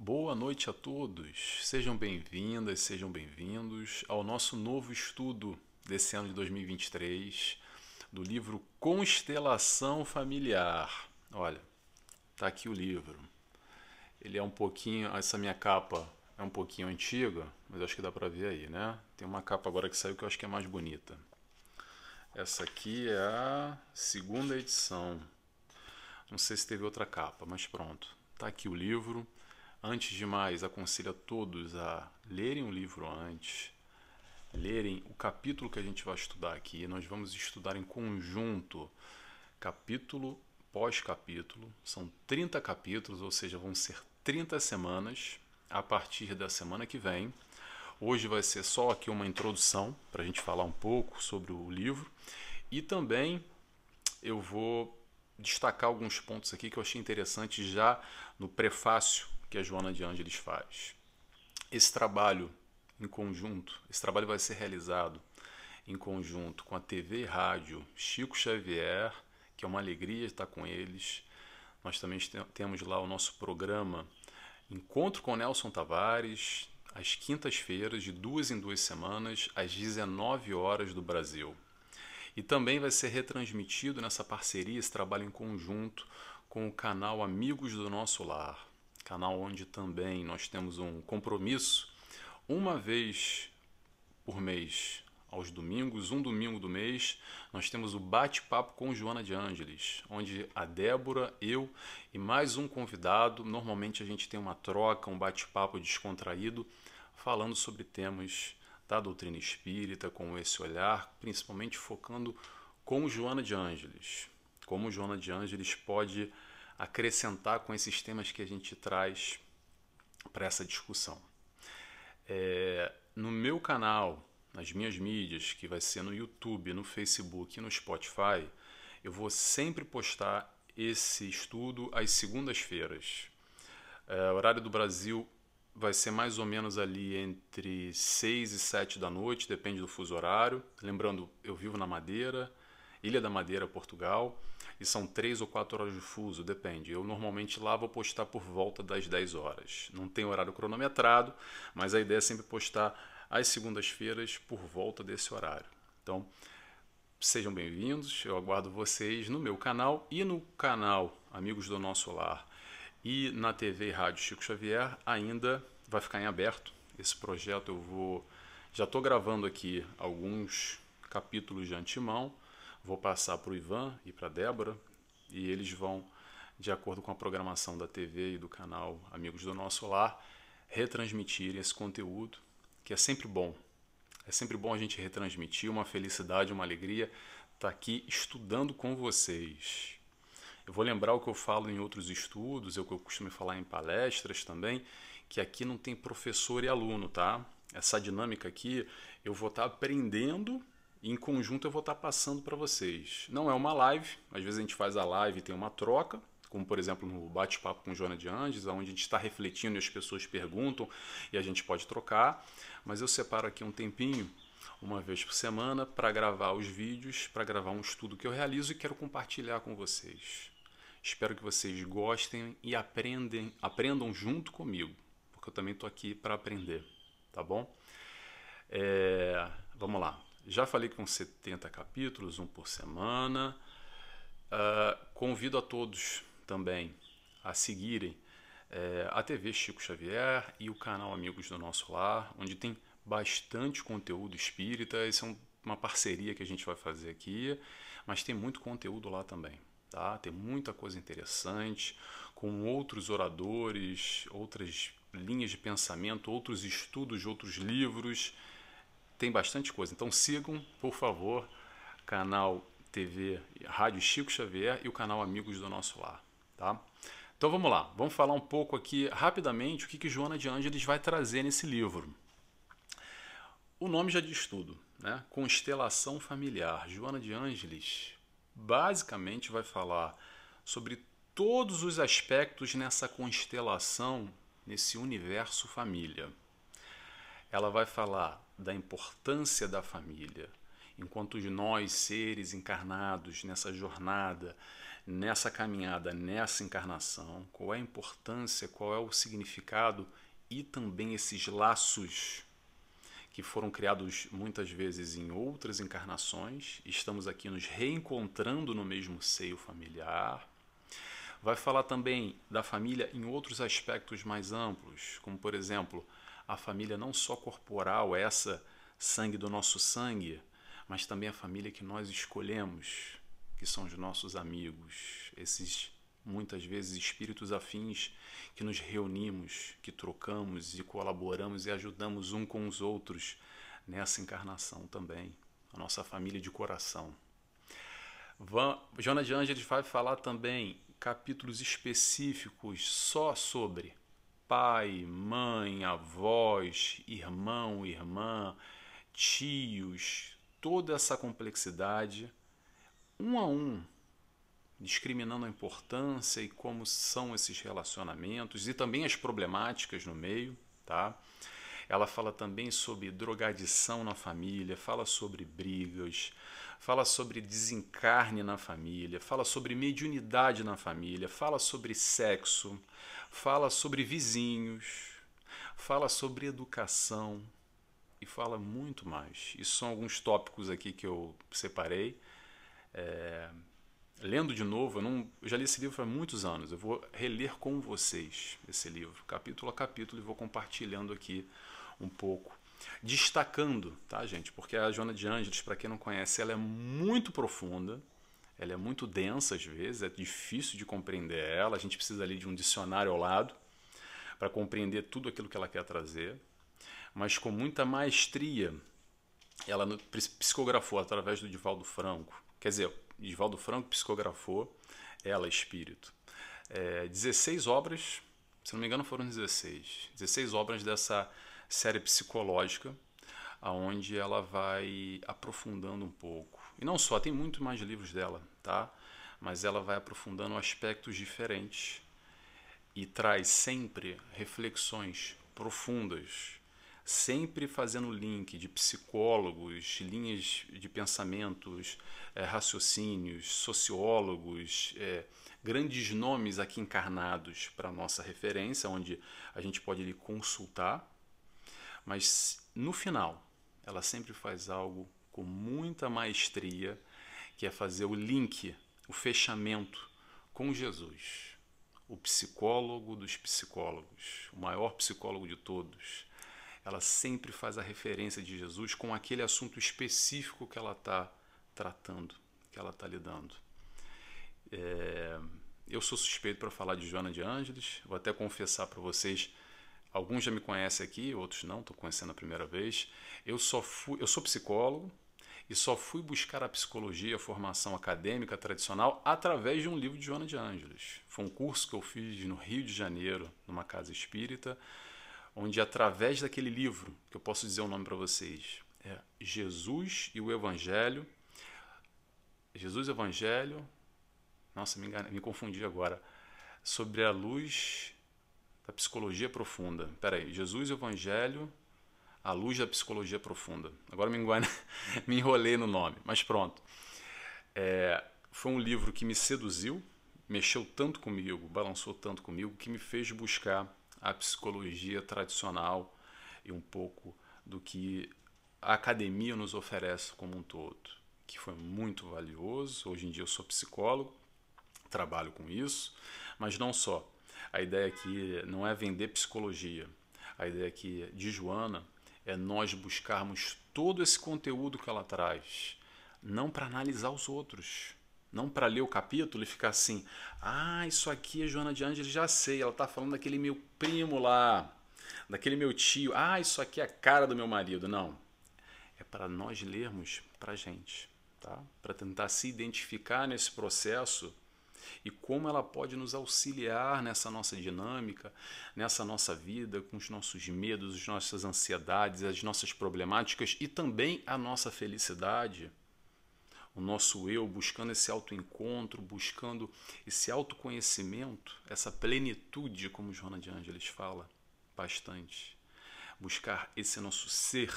Boa noite a todos. Sejam bem-vindas, sejam bem-vindos ao nosso novo estudo desse ano de 2023 do livro Constelação Familiar. Olha, tá aqui o livro. Ele é um pouquinho, essa minha capa é um pouquinho antiga, mas acho que dá para ver aí, né? Tem uma capa agora que saiu que eu acho que é mais bonita. Essa aqui é a segunda edição. Não sei se teve outra capa, mas pronto. Tá aqui o livro. Antes de mais, aconselho a todos a lerem o livro antes, lerem o capítulo que a gente vai estudar aqui. Nós vamos estudar em conjunto, capítulo pós capítulo. São 30 capítulos, ou seja, vão ser 30 semanas a partir da semana que vem. Hoje vai ser só aqui uma introdução para a gente falar um pouco sobre o livro e também eu vou destacar alguns pontos aqui que eu achei interessante já no prefácio que a Joana de Ângeles faz. Esse trabalho em conjunto, esse trabalho vai ser realizado em conjunto com a TV e rádio Chico Xavier, que é uma alegria estar com eles. Nós também temos lá o nosso programa Encontro com Nelson Tavares, às quintas-feiras, de duas em duas semanas, às 19 horas do Brasil. E também vai ser retransmitido nessa parceria, esse trabalho em conjunto com o canal Amigos do Nosso Lar canal onde também nós temos um compromisso uma vez por mês, aos domingos, um domingo do mês, nós temos o bate-papo com Joana de Ângeles, onde a Débora, eu e mais um convidado, normalmente a gente tem uma troca, um bate-papo descontraído, falando sobre temas da doutrina espírita, com esse olhar, principalmente focando com Joana de Ângeles. Como Joana de Ângeles pode acrescentar com esses temas que a gente traz para essa discussão. É, no meu canal, nas minhas mídias, que vai ser no YouTube, no Facebook e no Spotify, eu vou sempre postar esse estudo às segundas-feiras. É, o horário do Brasil vai ser mais ou menos ali entre 6 e 7 da noite, depende do fuso horário. Lembrando, eu vivo na Madeira, Ilha da Madeira, Portugal e são três ou quatro horas de fuso, depende. Eu normalmente lá vou postar por volta das 10 horas. Não tem horário cronometrado, mas a ideia é sempre postar às segundas-feiras por volta desse horário. Então, sejam bem-vindos, eu aguardo vocês no meu canal e no canal Amigos do Nosso Lar e na TV e Rádio Chico Xavier ainda vai ficar em aberto. Esse projeto eu vou. Já estou gravando aqui alguns capítulos de antemão Vou passar para o Ivan e para Débora e eles vão, de acordo com a programação da TV e do canal Amigos do Nosso Lar, retransmitir esse conteúdo, que é sempre bom. É sempre bom a gente retransmitir uma felicidade, uma alegria, estar tá aqui estudando com vocês. Eu vou lembrar o que eu falo em outros estudos, é o que eu costumo falar em palestras também, que aqui não tem professor e aluno, tá? Essa dinâmica aqui, eu vou estar tá aprendendo em conjunto eu vou estar passando para vocês. Não é uma live, às vezes a gente faz a live e tem uma troca, como por exemplo no bate-papo com Joana de Andes, onde a gente está refletindo e as pessoas perguntam e a gente pode trocar. Mas eu separo aqui um tempinho, uma vez por semana, para gravar os vídeos, para gravar um estudo que eu realizo e quero compartilhar com vocês. Espero que vocês gostem e aprendem, aprendam junto comigo, porque eu também estou aqui para aprender, tá bom? É, vamos lá. Já falei com 70 capítulos, um por semana. Uh, convido a todos também a seguirem é, a TV Chico Xavier e o canal Amigos do Nosso Lar, onde tem bastante conteúdo espírita. Essa é um, uma parceria que a gente vai fazer aqui, mas tem muito conteúdo lá também. Tá? Tem muita coisa interessante, com outros oradores, outras linhas de pensamento, outros estudos outros livros tem bastante coisa. Então sigam, por favor, canal TV Rádio Chico Xavier e o canal Amigos do Nosso Lar, tá? Então vamos lá, vamos falar um pouco aqui rapidamente o que, que Joana de Ângeles vai trazer nesse livro. O nome já diz tudo, né? Constelação familiar. Joana de Ângeles basicamente vai falar sobre todos os aspectos nessa constelação, nesse universo família. Ela vai falar da importância da família, enquanto nós, seres encarnados nessa jornada, nessa caminhada, nessa encarnação, qual é a importância, qual é o significado e também esses laços que foram criados muitas vezes em outras encarnações, estamos aqui nos reencontrando no mesmo seio familiar. Vai falar também da família em outros aspectos mais amplos, como por exemplo, a família não só corporal, essa sangue do nosso sangue, mas também a família que nós escolhemos, que são os nossos amigos, esses muitas vezes espíritos afins que nos reunimos, que trocamos e colaboramos e ajudamos um com os outros nessa encarnação também, a nossa família de coração. Van, Joana de Ângeles vai falar também capítulos específicos só sobre pai, mãe, avós, irmão, irmã, tios, toda essa complexidade, um a um, discriminando a importância e como são esses relacionamentos e também as problemáticas no meio, tá? Ela fala também sobre drogadição na família, fala sobre brigas, fala sobre desencarne na família, fala sobre mediunidade na família, fala sobre sexo, fala sobre vizinhos, fala sobre educação e fala muito mais. Isso são alguns tópicos aqui que eu separei. É, lendo de novo, eu, não, eu já li esse livro há muitos anos. Eu vou reler com vocês esse livro, capítulo a capítulo, e vou compartilhando aqui um pouco. Destacando, tá, gente? Porque a Joana de Ângeles, para quem não conhece, ela é muito profunda, ela é muito densa às vezes, é difícil de compreender ela. A gente precisa ali de um dicionário ao lado para compreender tudo aquilo que ela quer trazer. Mas com muita maestria, ela psicografou através do Divaldo Franco. Quer dizer, Divaldo Franco psicografou ela, espírito. É, 16 obras, se não me engano foram 16, 16 obras dessa série psicológica, aonde ela vai aprofundando um pouco. E não só, tem muito mais livros dela, tá? Mas ela vai aprofundando aspectos diferentes e traz sempre reflexões profundas sempre fazendo link de psicólogos, linhas de pensamentos, é, raciocínios, sociólogos, é, grandes nomes aqui encarnados para nossa referência, onde a gente pode lhe consultar, mas no final ela sempre faz algo com muita maestria, que é fazer o link, o fechamento com Jesus, o psicólogo dos psicólogos, o maior psicólogo de todos ela sempre faz a referência de Jesus com aquele assunto específico que ela está tratando, que ela está lidando. É, eu sou suspeito para falar de Joana de Ângeles, vou até confessar para vocês, alguns já me conhecem aqui, outros não, estou conhecendo a primeira vez. Eu só fui, eu sou psicólogo e só fui buscar a psicologia, a formação acadêmica tradicional através de um livro de Joana de Ângeles. Foi um curso que eu fiz no Rio de Janeiro, numa casa espírita onde através daquele livro, que eu posso dizer o nome para vocês, é Jesus e o Evangelho. Jesus e o Evangelho. Nossa, me, enganei, me confundi agora. Sobre a luz da psicologia profunda. Espera aí, Jesus e o Evangelho, a luz da psicologia profunda. Agora me, enganei, me enrolei no nome, mas pronto. É, foi um livro que me seduziu, mexeu tanto comigo, balançou tanto comigo, que me fez buscar a psicologia tradicional e um pouco do que a academia nos oferece como um todo, que foi muito valioso. Hoje em dia eu sou psicólogo, trabalho com isso, mas não só. A ideia aqui não é vender psicologia. A ideia aqui de Joana é nós buscarmos todo esse conteúdo que ela traz, não para analisar os outros, não para ler o capítulo e ficar assim, ah, isso aqui é Joana de Ângeles, já sei, ela está falando daquele meu primo lá, daquele meu tio, ah, isso aqui é a cara do meu marido. Não, é para nós lermos para a gente, tá? para tentar se identificar nesse processo e como ela pode nos auxiliar nessa nossa dinâmica, nessa nossa vida, com os nossos medos, as nossas ansiedades, as nossas problemáticas e também a nossa felicidade o nosso eu, buscando esse autoencontro, buscando esse autoconhecimento, essa plenitude, como Joana de Ângeles fala bastante. Buscar esse nosso ser,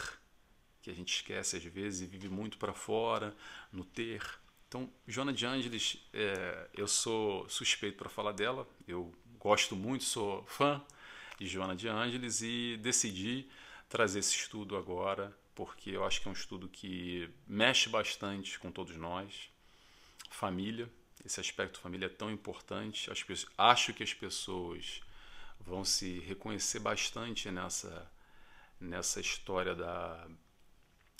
que a gente esquece às vezes e vive muito para fora, no ter, Então, Joana de Ângeles, é, eu sou suspeito para falar dela, eu gosto muito, sou fã de Joana de Ângeles e decidi trazer esse estudo agora, porque eu acho que é um estudo que mexe bastante com todos nós. Família, esse aspecto família é tão importante. Acho que as pessoas vão se reconhecer bastante nessa, nessa história da,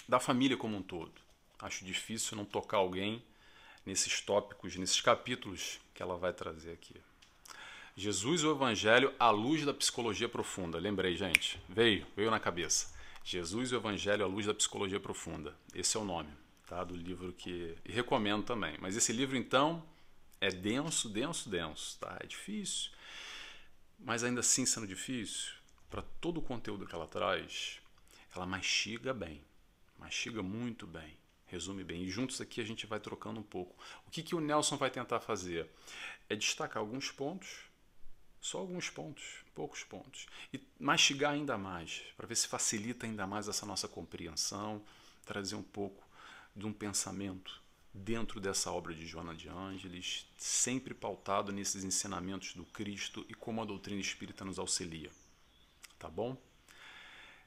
da família como um todo. Acho difícil não tocar alguém nesses tópicos, nesses capítulos que ela vai trazer aqui. Jesus o Evangelho à luz da psicologia profunda. Lembrei, gente. Veio, veio na cabeça. Jesus o Evangelho à luz da psicologia profunda. Esse é o nome, tá, do livro que e recomendo também. Mas esse livro então é denso, denso, denso, tá? É difícil. Mas ainda assim sendo difícil, para todo o conteúdo que ela traz, ela mastiga bem. Mastiga muito bem resume bem. E juntos aqui a gente vai trocando um pouco. O que, que o Nelson vai tentar fazer? É destacar alguns pontos, só alguns pontos, poucos pontos, e mastigar ainda mais, para ver se facilita ainda mais essa nossa compreensão, trazer um pouco de um pensamento dentro dessa obra de Joana de Ângeles, sempre pautado nesses ensinamentos do Cristo e como a doutrina espírita nos auxilia. Tá bom?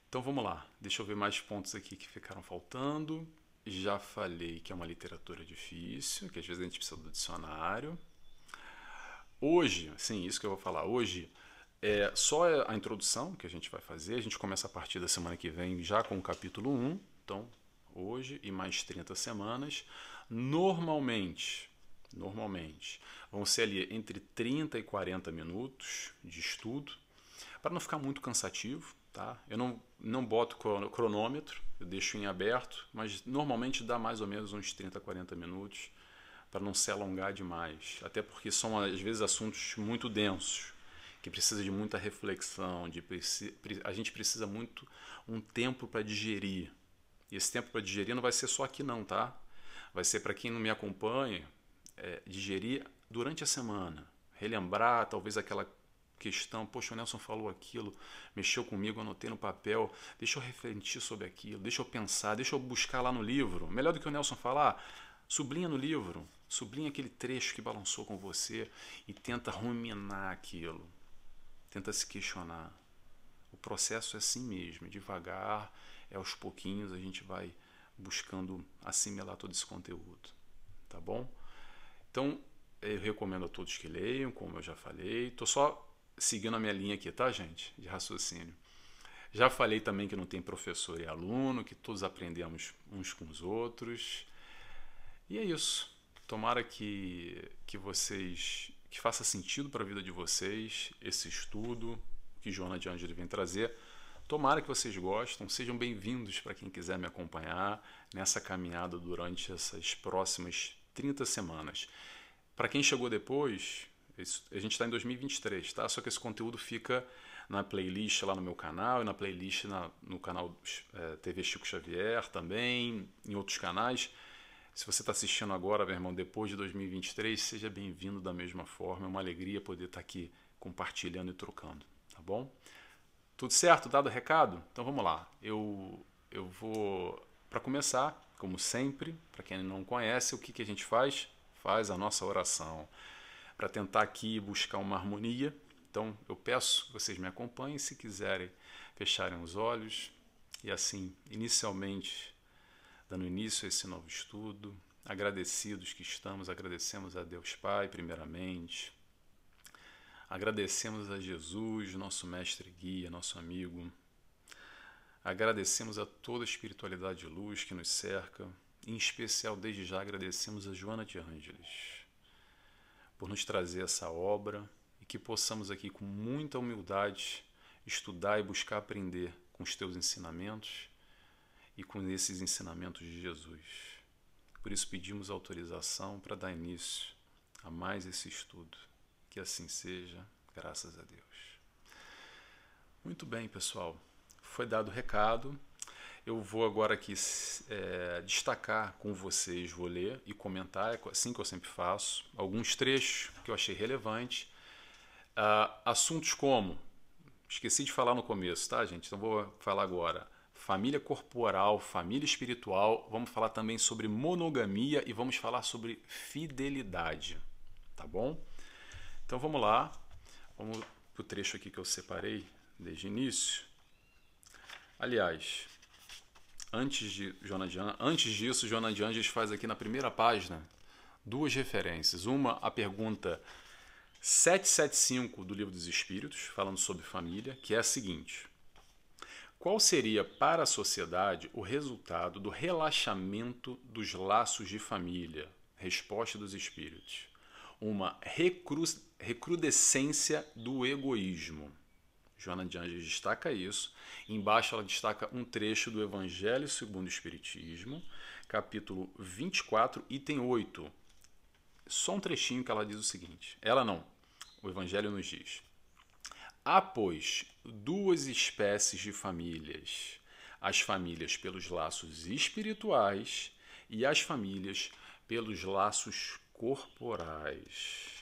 Então vamos lá, deixa eu ver mais pontos aqui que ficaram faltando. Já falei que é uma literatura difícil, que às vezes a gente precisa do dicionário. Hoje, sim, isso que eu vou falar. Hoje é só a introdução que a gente vai fazer. A gente começa a partir da semana que vem já com o capítulo 1. Então, hoje e mais 30 semanas. Normalmente, normalmente, vão ser ali entre 30 e 40 minutos de estudo, para não ficar muito cansativo, tá? Eu não, não boto cronômetro, eu deixo em aberto, mas normalmente dá mais ou menos uns 30, 40 minutos para não se alongar demais. Até porque são, às vezes, assuntos muito densos, que precisa de muita reflexão, de a gente precisa muito um tempo para digerir. E esse tempo para digerir não vai ser só aqui não, tá? Vai ser para quem não me acompanha, é, digerir durante a semana, relembrar talvez aquela questão, poxa, o Nelson falou aquilo, mexeu comigo, anotei no papel, deixa eu refletir sobre aquilo, deixa eu pensar, deixa eu buscar lá no livro. Melhor do que o Nelson falar, sublinha no livro, sublinha aquele trecho que balançou com você e tenta ruminar aquilo, tenta se questionar. O processo é assim mesmo, devagar, é aos pouquinhos a gente vai buscando assimilar todo esse conteúdo, tá bom? Então, eu recomendo a todos que leiam, como eu já falei. Estou só seguindo a minha linha aqui, tá, gente? De raciocínio. Já falei também que não tem professor e aluno, que todos aprendemos uns com os outros. E é isso. Tomara que, que vocês que faça sentido para a vida de vocês esse estudo que Joana de Angeli vem trazer. Tomara que vocês gostem, sejam bem-vindos para quem quiser me acompanhar nessa caminhada durante essas próximas 30 semanas. Para quem chegou depois, isso, a gente está em 2023, tá? Só que esse conteúdo fica na playlist lá no meu canal e na playlist na, no canal é, TV Chico Xavier também, em outros canais. Se você está assistindo agora, meu irmão, depois de 2023, seja bem-vindo da mesma forma. É uma alegria poder estar tá aqui compartilhando e trocando, tá bom? Tudo certo? Dado o recado? Então vamos lá. Eu, eu vou, para começar, como sempre, para quem não conhece, o que, que a gente faz? Faz a nossa oração para tentar aqui buscar uma harmonia. Então eu peço que vocês me acompanhem se quiserem fecharem os olhos e assim, inicialmente, dando início a esse novo estudo, agradecidos que estamos, agradecemos a Deus Pai, primeiramente. Agradecemos a Jesus, nosso mestre guia, nosso amigo. Agradecemos a toda a espiritualidade de luz que nos cerca. Em especial, desde já, agradecemos a Joana de Ângeles por nos trazer essa obra e que possamos aqui com muita humildade estudar e buscar aprender com os teus ensinamentos e com esses ensinamentos de Jesus. Por isso pedimos autorização para dar início a mais esse estudo. Que assim seja, graças a Deus. Muito bem, pessoal. Foi dado o recado. Eu vou agora aqui é, destacar com vocês, vou ler e comentar, é assim que eu sempre faço, alguns trechos que eu achei relevantes. Uh, assuntos como, esqueci de falar no começo, tá, gente? Então vou falar agora. família corporal, família espiritual, vamos falar também sobre monogamia e vamos falar sobre fidelidade, tá bom? Então vamos lá, vamos para o trecho aqui que eu separei desde o início. Aliás, antes, de Joana de, antes disso, Joana de faz aqui na primeira página duas referências. Uma, a pergunta 775 do Livro dos Espíritos, falando sobre família, que é a seguinte: Qual seria para a sociedade o resultado do relaxamento dos laços de família? Resposta dos Espíritos: Uma recru recrudescência do egoísmo. Joana de Anjos destaca isso. Embaixo ela destaca um trecho do Evangelho segundo o Espiritismo, capítulo 24, item 8. Só um trechinho que ela diz o seguinte. Ela não. O Evangelho nos diz: Há, pois, duas espécies de famílias: as famílias pelos laços espirituais e as famílias pelos laços corporais.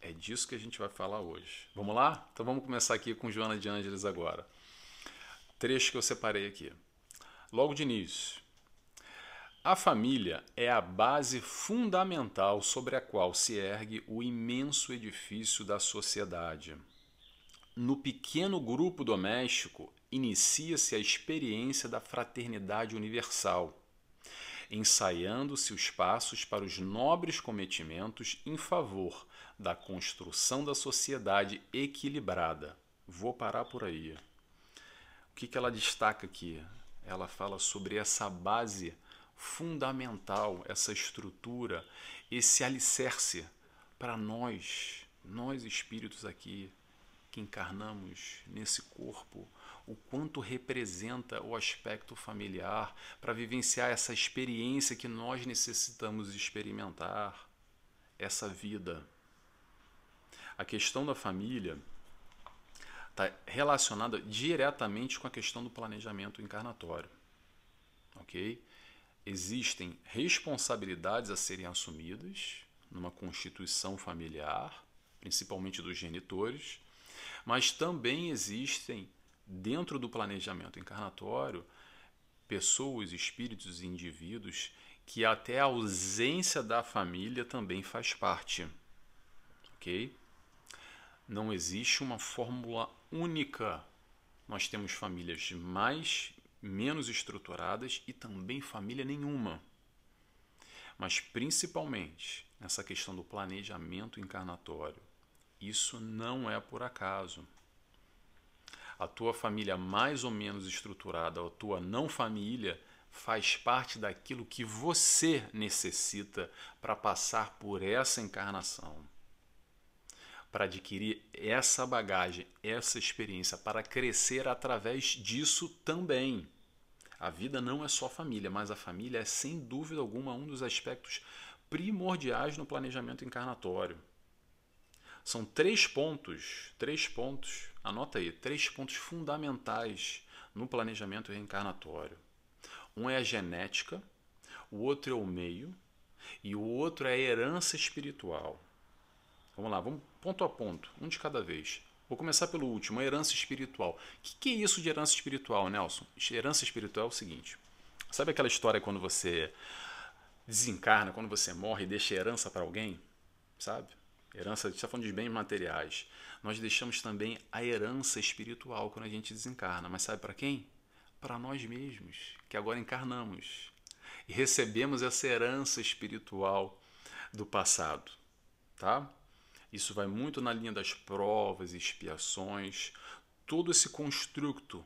É disso que a gente vai falar hoje. Vamos lá? Então vamos começar aqui com Joana de Ângeles agora. Trecho que eu separei aqui. Logo de início. A família é a base fundamental sobre a qual se ergue o imenso edifício da sociedade. No pequeno grupo doméstico inicia-se a experiência da fraternidade universal, ensaiando-se os passos para os nobres cometimentos em favor da construção da sociedade equilibrada. Vou parar por aí. O que, que ela destaca aqui? Ela fala sobre essa base fundamental, essa estrutura, esse alicerce para nós, nós espíritos aqui que encarnamos nesse corpo, o quanto representa o aspecto familiar para vivenciar essa experiência que nós necessitamos experimentar, essa vida. A questão da família está relacionada diretamente com a questão do planejamento encarnatório. Ok? Existem responsabilidades a serem assumidas numa constituição familiar, principalmente dos genitores, mas também existem, dentro do planejamento encarnatório, pessoas, espíritos e indivíduos que até a ausência da família também faz parte. Ok? Não existe uma fórmula única. Nós temos famílias mais menos estruturadas e também família nenhuma. Mas principalmente nessa questão do planejamento encarnatório, isso não é por acaso. A tua família mais ou menos estruturada, a tua não família, faz parte daquilo que você necessita para passar por essa encarnação para adquirir essa bagagem, essa experiência, para crescer através disso também. A vida não é só família, mas a família é sem dúvida alguma um dos aspectos primordiais no planejamento encarnatório. São três pontos, três pontos, anota aí, três pontos fundamentais no planejamento reencarnatório. Um é a genética, o outro é o meio e o outro é a herança espiritual. Vamos lá, vamos ponto a ponto, um de cada vez. Vou começar pelo último, a herança espiritual. O que, que é isso de herança espiritual, Nelson? Herança espiritual é o seguinte: sabe aquela história quando você desencarna, quando você morre e deixa herança para alguém? Sabe? Herança, a gente está falando de bens materiais. Nós deixamos também a herança espiritual quando a gente desencarna. Mas sabe para quem? Para nós mesmos, que agora encarnamos. E recebemos essa herança espiritual do passado. Tá? Isso vai muito na linha das provas, expiações, todo esse construto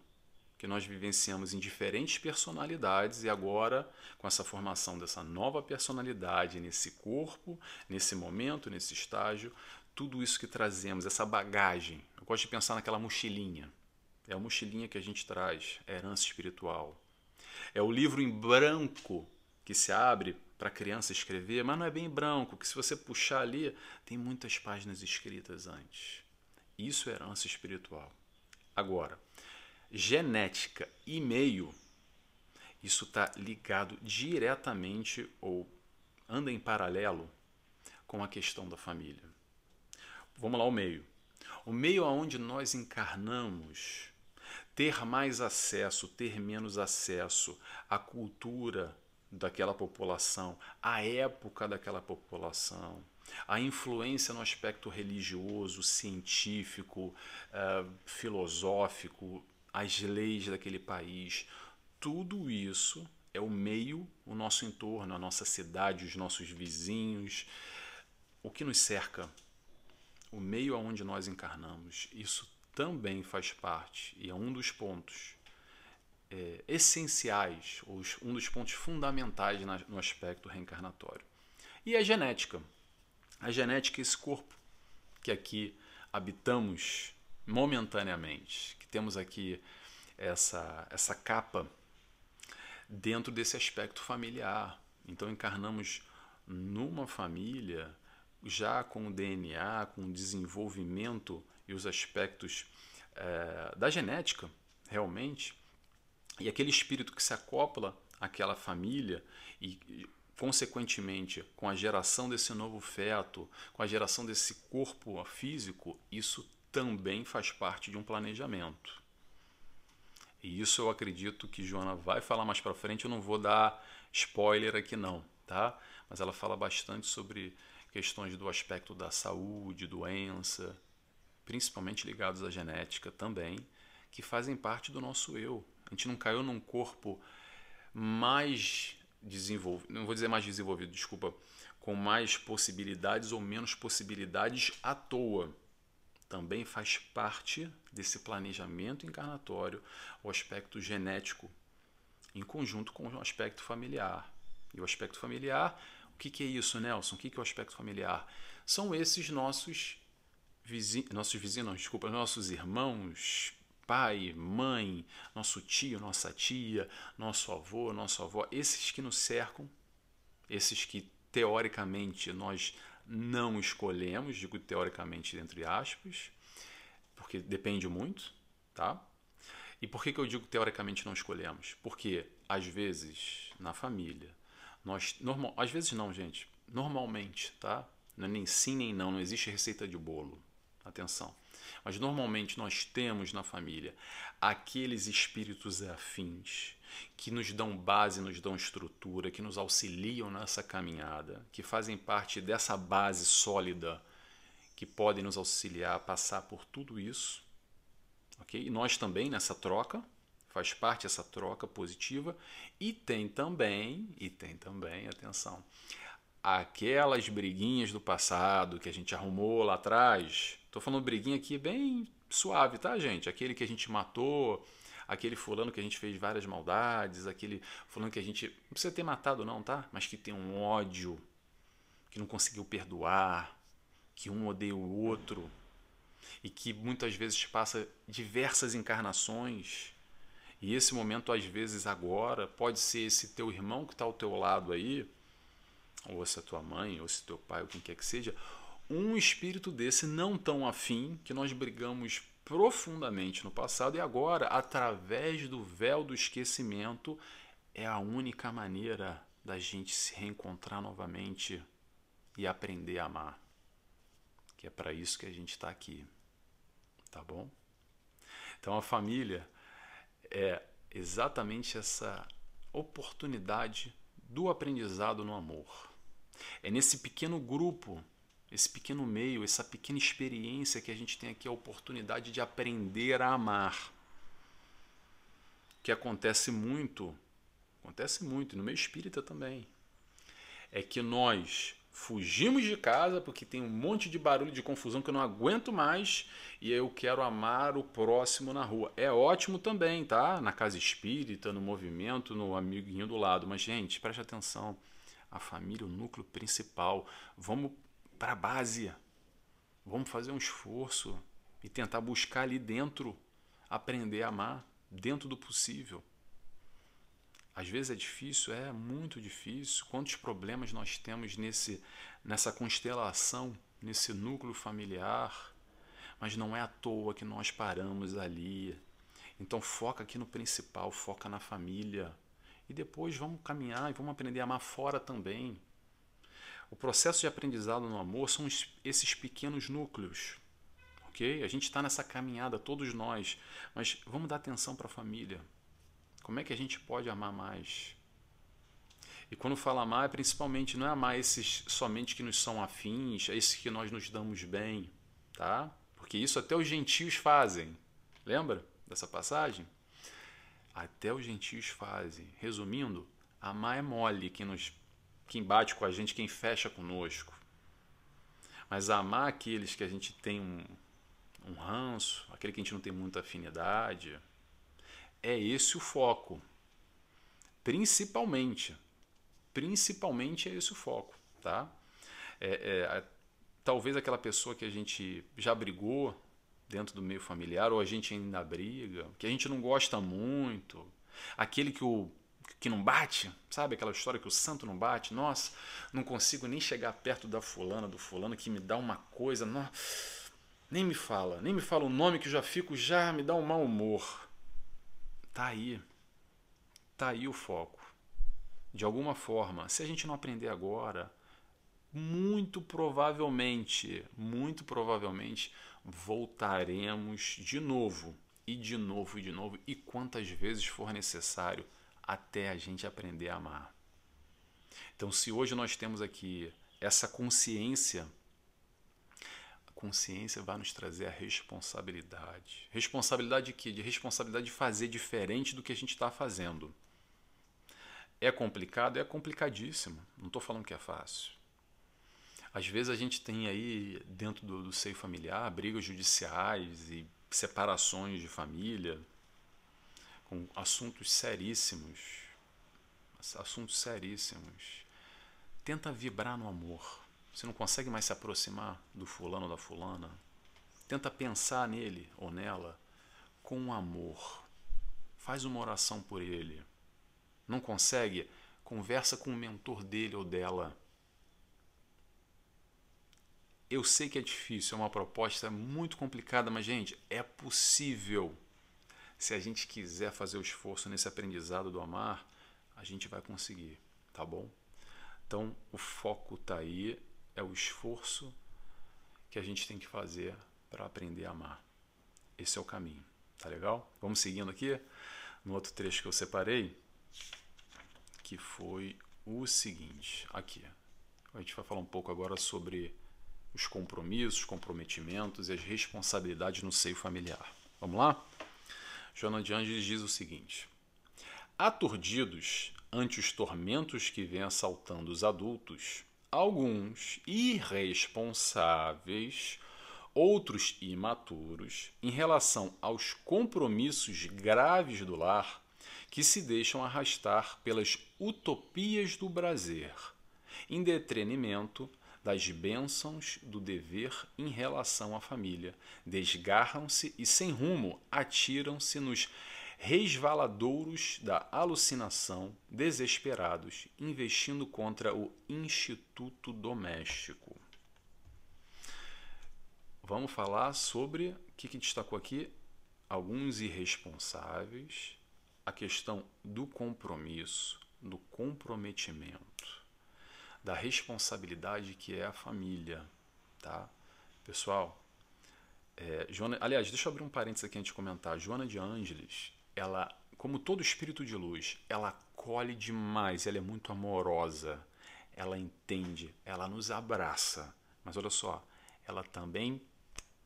que nós vivenciamos em diferentes personalidades e agora com essa formação dessa nova personalidade nesse corpo, nesse momento, nesse estágio, tudo isso que trazemos, essa bagagem. Eu gosto de pensar naquela mochilinha. É a mochilinha que a gente traz, é a herança espiritual. É o livro em branco que se abre para criança escrever, mas não é bem branco, que se você puxar ali, tem muitas páginas escritas antes. Isso é herança espiritual. Agora, genética e meio, isso está ligado diretamente ou anda em paralelo com a questão da família. Vamos lá, o meio. O meio aonde nós encarnamos ter mais acesso, ter menos acesso à cultura daquela população, à época daquela população, a influência no aspecto religioso, científico, uh, filosófico, as leis daquele país, tudo isso é o meio, o nosso entorno, a nossa cidade, os nossos vizinhos, o que nos cerca, o meio aonde nós encarnamos. Isso também faz parte e é um dos pontos é, essenciais, ou um dos pontos fundamentais na, no aspecto reencarnatório. E a genética. A genética é esse corpo que aqui habitamos momentaneamente, que temos aqui essa, essa capa dentro desse aspecto familiar. Então encarnamos numa família já com o DNA, com o desenvolvimento e os aspectos é, da genética, realmente, e aquele espírito que se acopla àquela família e, consequentemente, com a geração desse novo feto, com a geração desse corpo físico, isso também faz parte de um planejamento. E isso eu acredito que Joana vai falar mais para frente, eu não vou dar spoiler aqui não, tá? Mas ela fala bastante sobre questões do aspecto da saúde, doença, principalmente ligados à genética também, que fazem parte do nosso eu. A gente não caiu num corpo mais desenvolvido, não vou dizer mais desenvolvido, desculpa, com mais possibilidades ou menos possibilidades à toa também faz parte desse planejamento encarnatório o aspecto genético, em conjunto com o aspecto familiar. E o aspecto familiar, o que, que é isso, Nelson? O que, que é o aspecto familiar? São esses nossos vizinhos, nossos vizinhos, não, desculpa, nossos irmãos, pai, mãe, nosso tio, nossa tia, nosso avô, nossa avó, esses que nos cercam, esses que teoricamente nós não escolhemos, digo teoricamente entre aspas, porque depende muito, tá? E por que, que eu digo teoricamente não escolhemos? Porque às vezes na família nós normal, às vezes não, gente, normalmente, tá? Não é nem sim nem não, não existe receita de bolo. Atenção. Mas normalmente nós temos na família aqueles espíritos afins que nos dão base, nos dão estrutura, que nos auxiliam nessa caminhada, que fazem parte dessa base sólida, que podem nos auxiliar a passar por tudo isso. ok? E nós também nessa troca, faz parte essa troca positiva e tem também, e tem também, atenção, aquelas briguinhas do passado que a gente arrumou lá atrás. Estou falando briguinha aqui bem suave, tá, gente? Aquele que a gente matou, aquele fulano que a gente fez várias maldades, aquele fulano que a gente não precisa ter matado não, tá? Mas que tem um ódio, que não conseguiu perdoar, que um odeia o outro e que muitas vezes passa diversas encarnações. E esse momento às vezes agora pode ser esse teu irmão que está ao teu lado aí, ou se a tua mãe, ou se teu pai, ou quem quer que seja, um espírito desse não tão afim que nós brigamos profundamente no passado e agora, através do véu do esquecimento, é a única maneira da gente se reencontrar novamente e aprender a amar. Que é para isso que a gente está aqui. Tá bom? Então a família é exatamente essa oportunidade do aprendizado no amor. É nesse pequeno grupo esse pequeno meio, essa pequena experiência que a gente tem aqui a oportunidade de aprender a amar. Que acontece muito, acontece muito, no meio espírita também. É que nós fugimos de casa porque tem um monte de barulho de confusão que eu não aguento mais e eu quero amar o próximo na rua. É ótimo também, tá? Na casa espírita, no movimento, no amiguinho do lado. Mas, gente, preste atenção. A família, o núcleo principal. Vamos para a base. Vamos fazer um esforço e tentar buscar ali dentro, aprender a amar, dentro do possível. Às vezes é difícil, é muito difícil. Quantos problemas nós temos nesse, nessa constelação, nesse núcleo familiar, mas não é à toa que nós paramos ali. Então foca aqui no principal, foca na família. E depois vamos caminhar e vamos aprender a amar fora também. O processo de aprendizado no amor são esses pequenos núcleos, ok? A gente está nessa caminhada, todos nós, mas vamos dar atenção para a família. Como é que a gente pode amar mais? E quando fala amar, é principalmente não é amar esses somente que nos são afins, é esses que nós nos damos bem, tá? Porque isso até os gentios fazem. Lembra dessa passagem? Até os gentios fazem. Resumindo, amar é mole, quem nos quem bate com a gente, quem fecha conosco. Mas amar aqueles que a gente tem um, um ranço, aquele que a gente não tem muita afinidade, é esse o foco. Principalmente. Principalmente é esse o foco, tá? É, é, talvez aquela pessoa que a gente já brigou dentro do meio familiar, ou a gente ainda briga, que a gente não gosta muito, aquele que o que não bate, sabe aquela história que o santo não bate? Nossa, não consigo nem chegar perto da fulana, do fulano que me dá uma coisa, não, nem me fala, nem me fala o nome que eu já fico, já me dá um mau humor. Tá aí. Tá aí o foco. De alguma forma, se a gente não aprender agora, muito provavelmente, muito provavelmente voltaremos de novo e de novo e de novo e quantas vezes for necessário até a gente aprender a amar. Então, se hoje nós temos aqui essa consciência, a consciência vai nos trazer a responsabilidade. Responsabilidade de quê? De responsabilidade de fazer diferente do que a gente está fazendo. É complicado? É complicadíssimo. Não estou falando que é fácil. Às vezes a gente tem aí, dentro do, do seio familiar, brigas judiciais e separações de família, com assuntos seríssimos. Assuntos seríssimos. Tenta vibrar no amor. Você não consegue mais se aproximar do fulano ou da fulana? Tenta pensar nele ou nela com amor. Faz uma oração por ele. Não consegue? Conversa com o mentor dele ou dela eu sei que é difícil, é uma proposta muito complicada, mas, gente, é possível. Se a gente quiser fazer o esforço nesse aprendizado do amar, a gente vai conseguir, tá bom? Então, o foco tá aí, é o esforço que a gente tem que fazer para aprender a amar. Esse é o caminho, tá legal? Vamos seguindo aqui no outro trecho que eu separei, que foi o seguinte, aqui. A gente vai falar um pouco agora sobre os compromissos, comprometimentos e as responsabilidades no seio familiar. Vamos lá? Joana de Angeles diz o seguinte: Aturdidos ante os tormentos que vêm assaltando os adultos, alguns irresponsáveis, outros imaturos, em relação aos compromissos graves do lar, que se deixam arrastar pelas utopias do prazer, em detrimento das bênçãos do dever em relação à família. Desgarram-se e, sem rumo, atiram-se nos resvaladouros da alucinação, desesperados, investindo contra o instituto doméstico. Vamos falar sobre o que, que destacou aqui? Alguns irresponsáveis, a questão do compromisso, do comprometimento da responsabilidade que é a família, tá? Pessoal, é, Joana, aliás, deixa eu abrir um parênteses aqui antes de comentar. Joana de Ângeles, ela, como todo espírito de luz, ela acolhe demais, ela é muito amorosa, ela entende, ela nos abraça. Mas olha só, ela também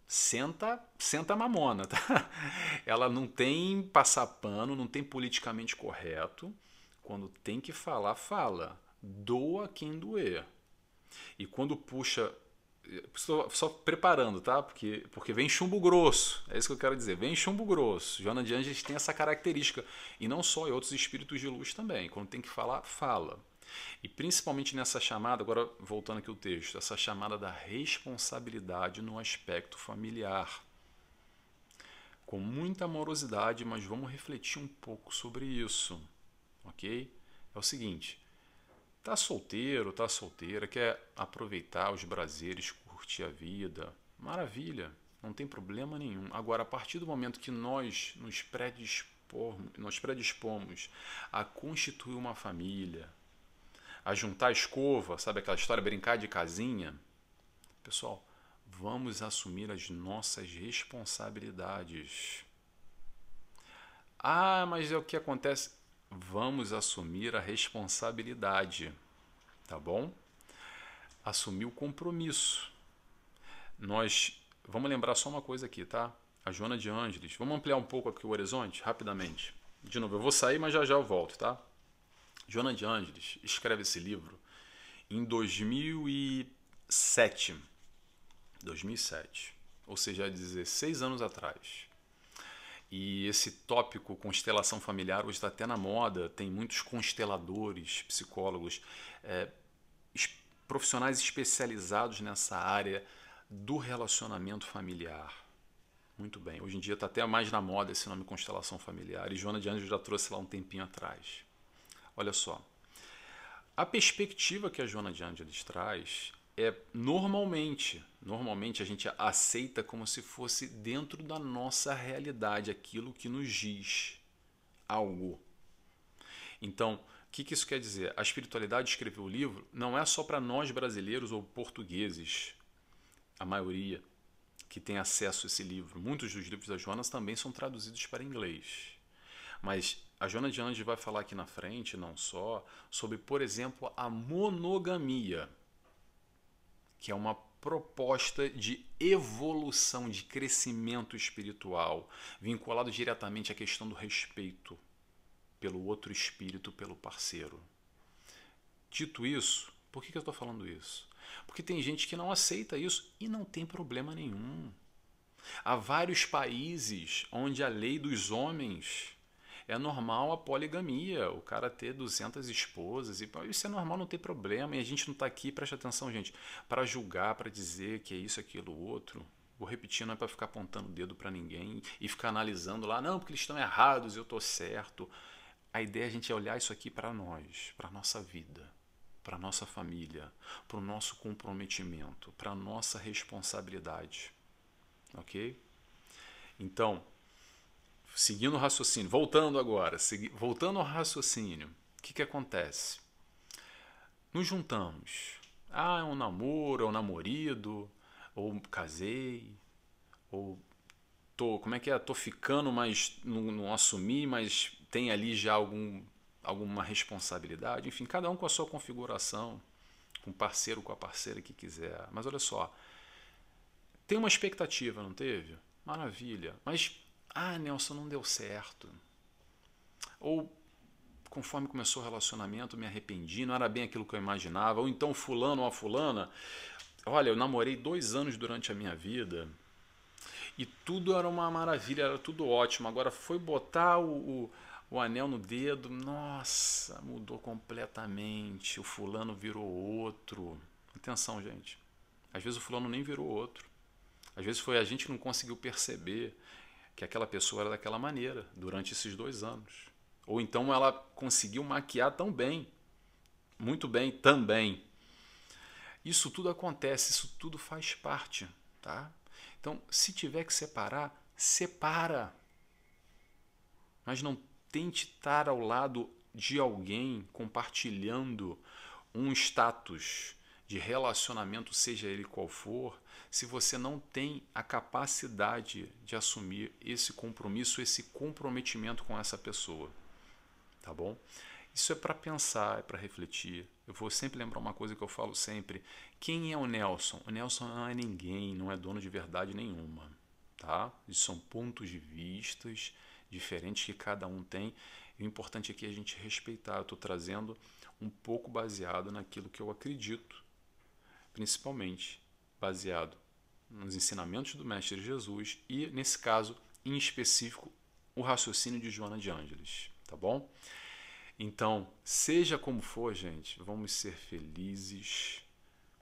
senta, senta mamona, tá? Ela não tem passar pano, não tem politicamente correto. Quando tem que falar, fala doa quem doer. E quando puxa. Só, só preparando, tá? Porque, porque vem chumbo grosso. É isso que eu quero dizer. Vem chumbo grosso. Joana de Angeles tem essa característica. E não só, e outros espíritos de luz também. Quando tem que falar, fala. E principalmente nessa chamada, agora voltando aqui o texto, essa chamada da responsabilidade no aspecto familiar. Com muita amorosidade, mas vamos refletir um pouco sobre isso, ok? É o seguinte: Tá solteiro, tá solteira, quer aproveitar os prazeres, curtir a vida, maravilha, não tem problema nenhum. Agora, a partir do momento que nós nos predispomos, nós predispomos a constituir uma família, a juntar a escova, sabe aquela história, brincar de casinha, pessoal, Vamos assumir as nossas responsabilidades. Ah, mas é o que acontece. Vamos assumir a responsabilidade, tá bom? Assumir o compromisso. Nós vamos lembrar só uma coisa aqui, tá? A Joana de Ângeles. Vamos ampliar um pouco aqui o horizonte, rapidamente. De novo, eu vou sair, mas já já eu volto, tá? Joana de Ângeles escreve esse livro em 2007. 2007. Ou seja, 16 anos atrás. E esse tópico constelação familiar hoje está até na moda. Tem muitos consteladores, psicólogos, é, profissionais especializados nessa área do relacionamento familiar. Muito bem. Hoje em dia está até mais na moda esse nome constelação familiar. E Joana de Anjos já trouxe lá um tempinho atrás. Olha só. A perspectiva que a Joana de Angelis traz é normalmente, normalmente a gente aceita como se fosse dentro da nossa realidade aquilo que nos diz algo. Então, o que, que isso quer dizer? A espiritualidade escreveu o livro não é só para nós brasileiros ou portugueses, a maioria que tem acesso a esse livro. Muitos dos livros da Jonas também são traduzidos para inglês. Mas a Joana de Anjos vai falar aqui na frente, não só, sobre, por exemplo, a monogamia, que é uma proposta de evolução, de crescimento espiritual, vinculado diretamente à questão do respeito pelo outro espírito, pelo parceiro. Dito isso, por que, eu estou falando isso? Porque tem gente que não aceita isso e não tem problema nenhum. Há vários países onde a lei dos homens é normal a poligamia, o cara ter 200 esposas, e isso é normal, não tem problema. E a gente não está aqui, preste atenção, gente, para julgar, para dizer que é isso, aquilo, outro. Vou repetir, não é para ficar apontando o dedo para ninguém e ficar analisando lá, não, porque eles estão errados, eu estou certo. A ideia é a gente olhar isso aqui para nós, para a nossa vida para a nossa família, para o nosso comprometimento, para a nossa responsabilidade. Ok? Então, seguindo o raciocínio, voltando agora, segui, voltando ao raciocínio, o que, que acontece? Nos juntamos. Ah, é um namoro, é um namorido, ou casei, ou tô, como é que é? Tô ficando, mas não, não assumi, mas tem ali já algum alguma responsabilidade, enfim, cada um com a sua configuração, com o parceiro, com a parceira que quiser. Mas olha só, tem uma expectativa, não teve? Maravilha. Mas, ah, Nelson, não deu certo. Ou, conforme começou o relacionamento, me arrependi, não era bem aquilo que eu imaginava. Ou então, fulano ou a fulana, olha, eu namorei dois anos durante a minha vida e tudo era uma maravilha, era tudo ótimo. Agora foi botar o, o o anel no dedo, nossa, mudou completamente. O fulano virou outro. Atenção, gente. Às vezes o fulano nem virou outro. Às vezes foi a gente que não conseguiu perceber que aquela pessoa era daquela maneira durante esses dois anos. Ou então ela conseguiu maquiar tão bem, muito bem também. Isso tudo acontece, isso tudo faz parte, tá? Então, se tiver que separar, separa. Mas não tente estar ao lado de alguém compartilhando um status de relacionamento, seja ele qual for, se você não tem a capacidade de assumir esse compromisso, esse comprometimento com essa pessoa. Tá bom? Isso é para pensar, é para refletir. Eu vou sempre lembrar uma coisa que eu falo sempre: quem é o Nelson? O Nelson não é ninguém, não é dono de verdade nenhuma. Tá? Isso são pontos de vistas diferentes que cada um tem. E o importante aqui é a gente respeitar. Eu estou trazendo um pouco baseado naquilo que eu acredito, principalmente baseado nos ensinamentos do Mestre Jesus e, nesse caso, em específico, o raciocínio de Joana de Ângeles, tá bom? Então, seja como for, gente, vamos ser felizes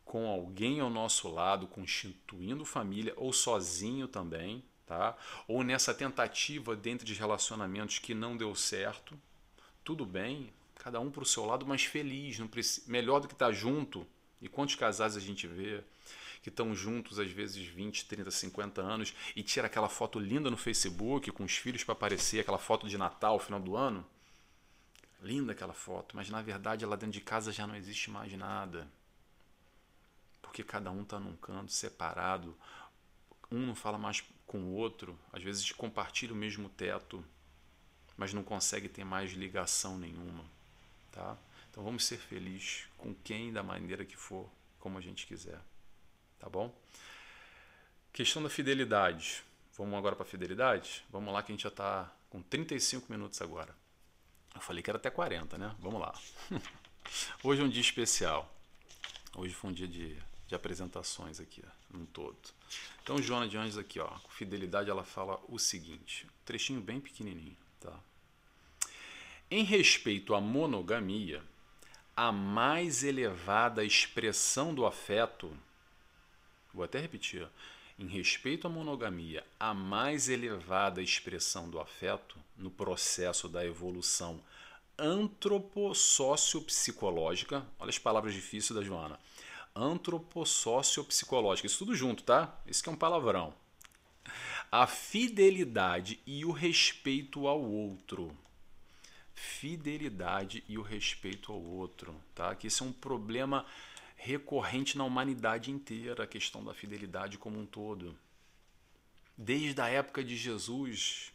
com alguém ao nosso lado, constituindo família ou sozinho também, tá? Ou nessa tentativa dentro de relacionamentos que não deu certo, tudo bem, cada um para o seu lado, mas feliz, melhor do que estar tá junto. E quantos casais a gente vê que estão juntos às vezes 20, 30, 50 anos e tira aquela foto linda no Facebook com os filhos para aparecer, aquela foto de Natal, final do ano? Linda aquela foto, mas na verdade lá dentro de casa já não existe mais nada porque cada um está num canto separado, um não fala mais com o outro, às vezes compartilha o mesmo teto, mas não consegue ter mais ligação nenhuma, tá? Então vamos ser felizes com quem da maneira que for, como a gente quiser, tá bom? Questão da fidelidade. Vamos agora para fidelidade? Vamos lá que a gente já está com 35 minutos agora. Eu falei que era até 40, né? Vamos lá. Hoje é um dia especial. Hoje foi um dia de, de apresentações aqui, num todo. Então, Joana de Anjos aqui, ó, com fidelidade, ela fala o seguinte, trechinho bem pequenininho, tá? Em respeito à monogamia, a mais elevada expressão do afeto, vou até repetir, em respeito à monogamia, a mais elevada expressão do afeto no processo da evolução antropossociopsicológica. Olha as palavras difíceis da Joana. Antropossociopsicológica. Isso tudo junto, tá? Isso que é um palavrão. A fidelidade e o respeito ao outro. Fidelidade e o respeito ao outro, tá? Que esse é um problema recorrente na humanidade inteira, a questão da fidelidade como um todo. Desde a época de Jesus,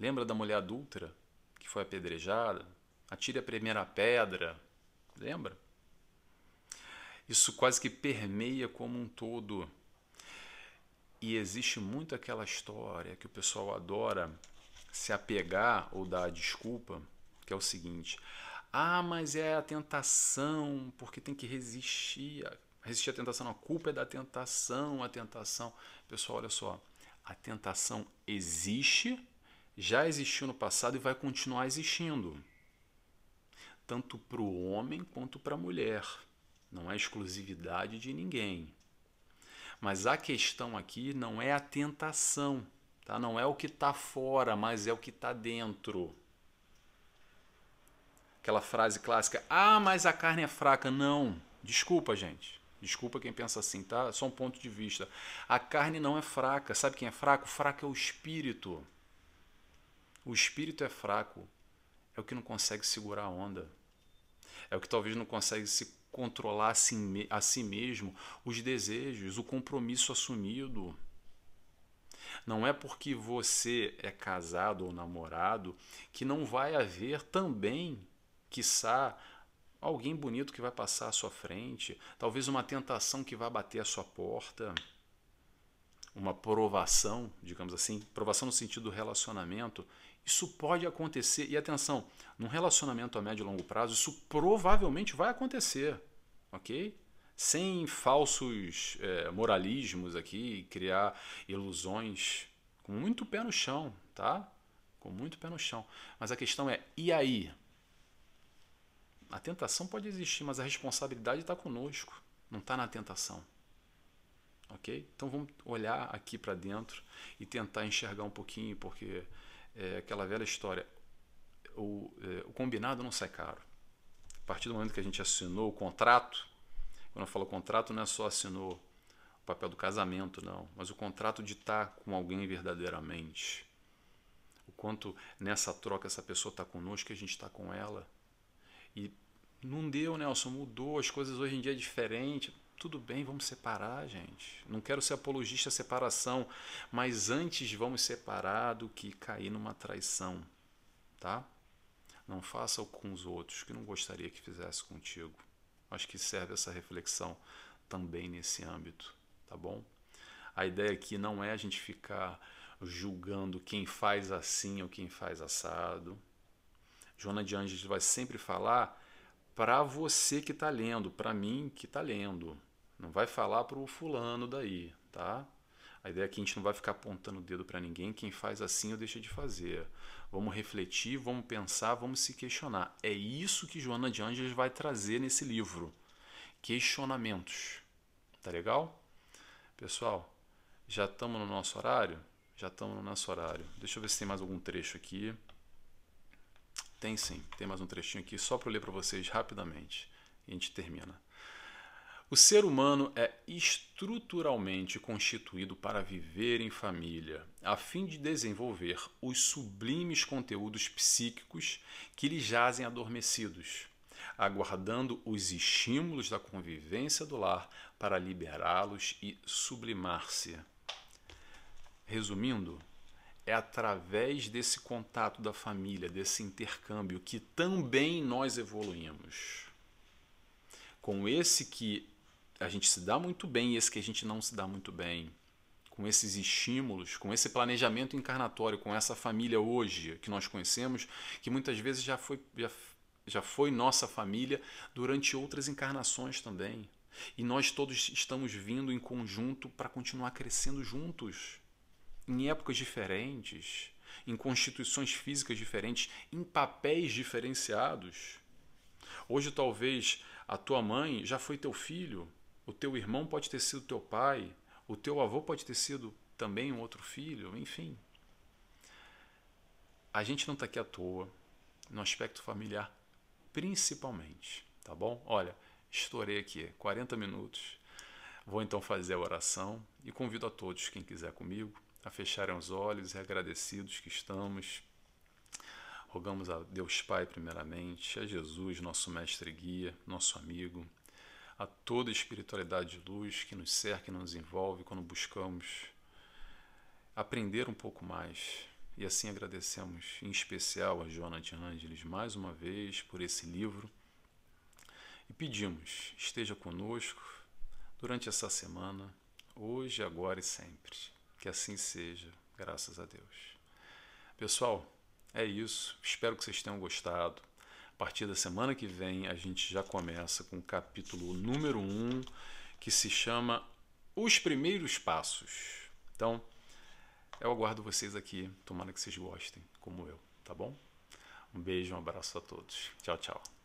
lembra da mulher adúltera que foi apedrejada? atire a primeira pedra. Lembra? Isso quase que permeia como um todo. E existe muito aquela história que o pessoal adora se apegar ou dar desculpa, que é o seguinte: ah, mas é a tentação, porque tem que resistir. Resistir à tentação, não, a culpa é da tentação, a tentação. Pessoal, olha só, a tentação existe, já existiu no passado e vai continuar existindo tanto para o homem quanto para a mulher. Não é exclusividade de ninguém. Mas a questão aqui não é a tentação, tá? não é o que está fora, mas é o que está dentro. Aquela frase clássica: ah, mas a carne é fraca. Não, desculpa, gente. Desculpa quem pensa assim, tá? Só um ponto de vista. A carne não é fraca. Sabe quem é fraco? Fraco é o espírito. O espírito é fraco é o que não consegue segurar a onda. É o que talvez não consegue se controlar a si, a si mesmo, os desejos, o compromisso assumido. Não é porque você é casado ou namorado que não vai haver também, quiçá, alguém bonito que vai passar à sua frente, talvez uma tentação que vai bater à sua porta, uma provação, digamos assim, provação no sentido do relacionamento, isso pode acontecer. E atenção, num relacionamento a médio e longo prazo, isso provavelmente vai acontecer, ok? Sem falsos é, moralismos aqui, criar ilusões, com muito pé no chão, tá? Com muito pé no chão. Mas a questão é, e aí? A tentação pode existir, mas a responsabilidade está conosco, não está na tentação. Ok? Então vamos olhar aqui para dentro e tentar enxergar um pouquinho, porque é aquela velha história: o, é, o combinado não sai caro. A partir do momento que a gente assinou o contrato, quando eu falo contrato, não é só assinou o papel do casamento, não, mas o contrato de estar com alguém verdadeiramente. O quanto nessa troca essa pessoa está conosco, a gente está com ela. E não deu, Nelson, mudou, as coisas hoje em dia é diferente. Tudo bem, vamos separar, gente. Não quero ser apologista à separação, mas antes vamos separar do que cair numa traição, tá? Não faça com os outros que não gostaria que fizesse contigo. Acho que serve essa reflexão também nesse âmbito, tá bom? A ideia aqui não é a gente ficar julgando quem faz assim ou quem faz assado. Joana de Anjos vai sempre falar para você que está lendo, para mim que está lendo. Não vai falar para o fulano daí, tá? A ideia é que a gente não vai ficar apontando o dedo para ninguém, quem faz assim ou deixa de fazer. Vamos refletir, vamos pensar, vamos se questionar. É isso que Joana de Angeles vai trazer nesse livro. Questionamentos. Tá legal? Pessoal, já estamos no nosso horário? Já estamos no nosso horário. Deixa eu ver se tem mais algum trecho aqui. Tem sim, tem mais um trechinho aqui, só para ler para vocês rapidamente. E a gente termina. O ser humano é estruturalmente constituído para viver em família, a fim de desenvolver os sublimes conteúdos psíquicos que lhe jazem adormecidos. aguardando os estímulos da convivência do lar para liberá-los e sublimar-se. Resumindo, é através desse contato da família, desse intercâmbio, que também nós evoluímos. Com esse que a gente se dá muito bem e esse que a gente não se dá muito bem, com esses estímulos, com esse planejamento encarnatório, com essa família hoje que nós conhecemos, que muitas vezes já foi, já, já foi nossa família durante outras encarnações também. E nós todos estamos vindo em conjunto para continuar crescendo juntos em épocas diferentes, em constituições físicas diferentes, em papéis diferenciados. Hoje, talvez, a tua mãe já foi teu filho, o teu irmão pode ter sido teu pai, o teu avô pode ter sido também um outro filho, enfim. A gente não está aqui à toa, no aspecto familiar, principalmente, tá bom? Olha, estourei aqui 40 minutos. Vou então fazer a oração e convido a todos, quem quiser comigo, a fecharem os olhos e agradecidos que estamos. Rogamos a Deus Pai, primeiramente, a Jesus, nosso mestre e guia, nosso amigo, a toda a espiritualidade de luz que nos cerca e nos envolve quando buscamos aprender um pouco mais. E assim agradecemos em especial a Joana de mais uma vez por esse livro e pedimos, esteja conosco durante essa semana, hoje, agora e sempre. Que assim seja, graças a Deus. Pessoal, é isso. Espero que vocês tenham gostado. A partir da semana que vem, a gente já começa com o capítulo número 1, um, que se chama Os Primeiros Passos. Então, eu aguardo vocês aqui. Tomara que vocês gostem, como eu, tá bom? Um beijo, um abraço a todos. Tchau, tchau.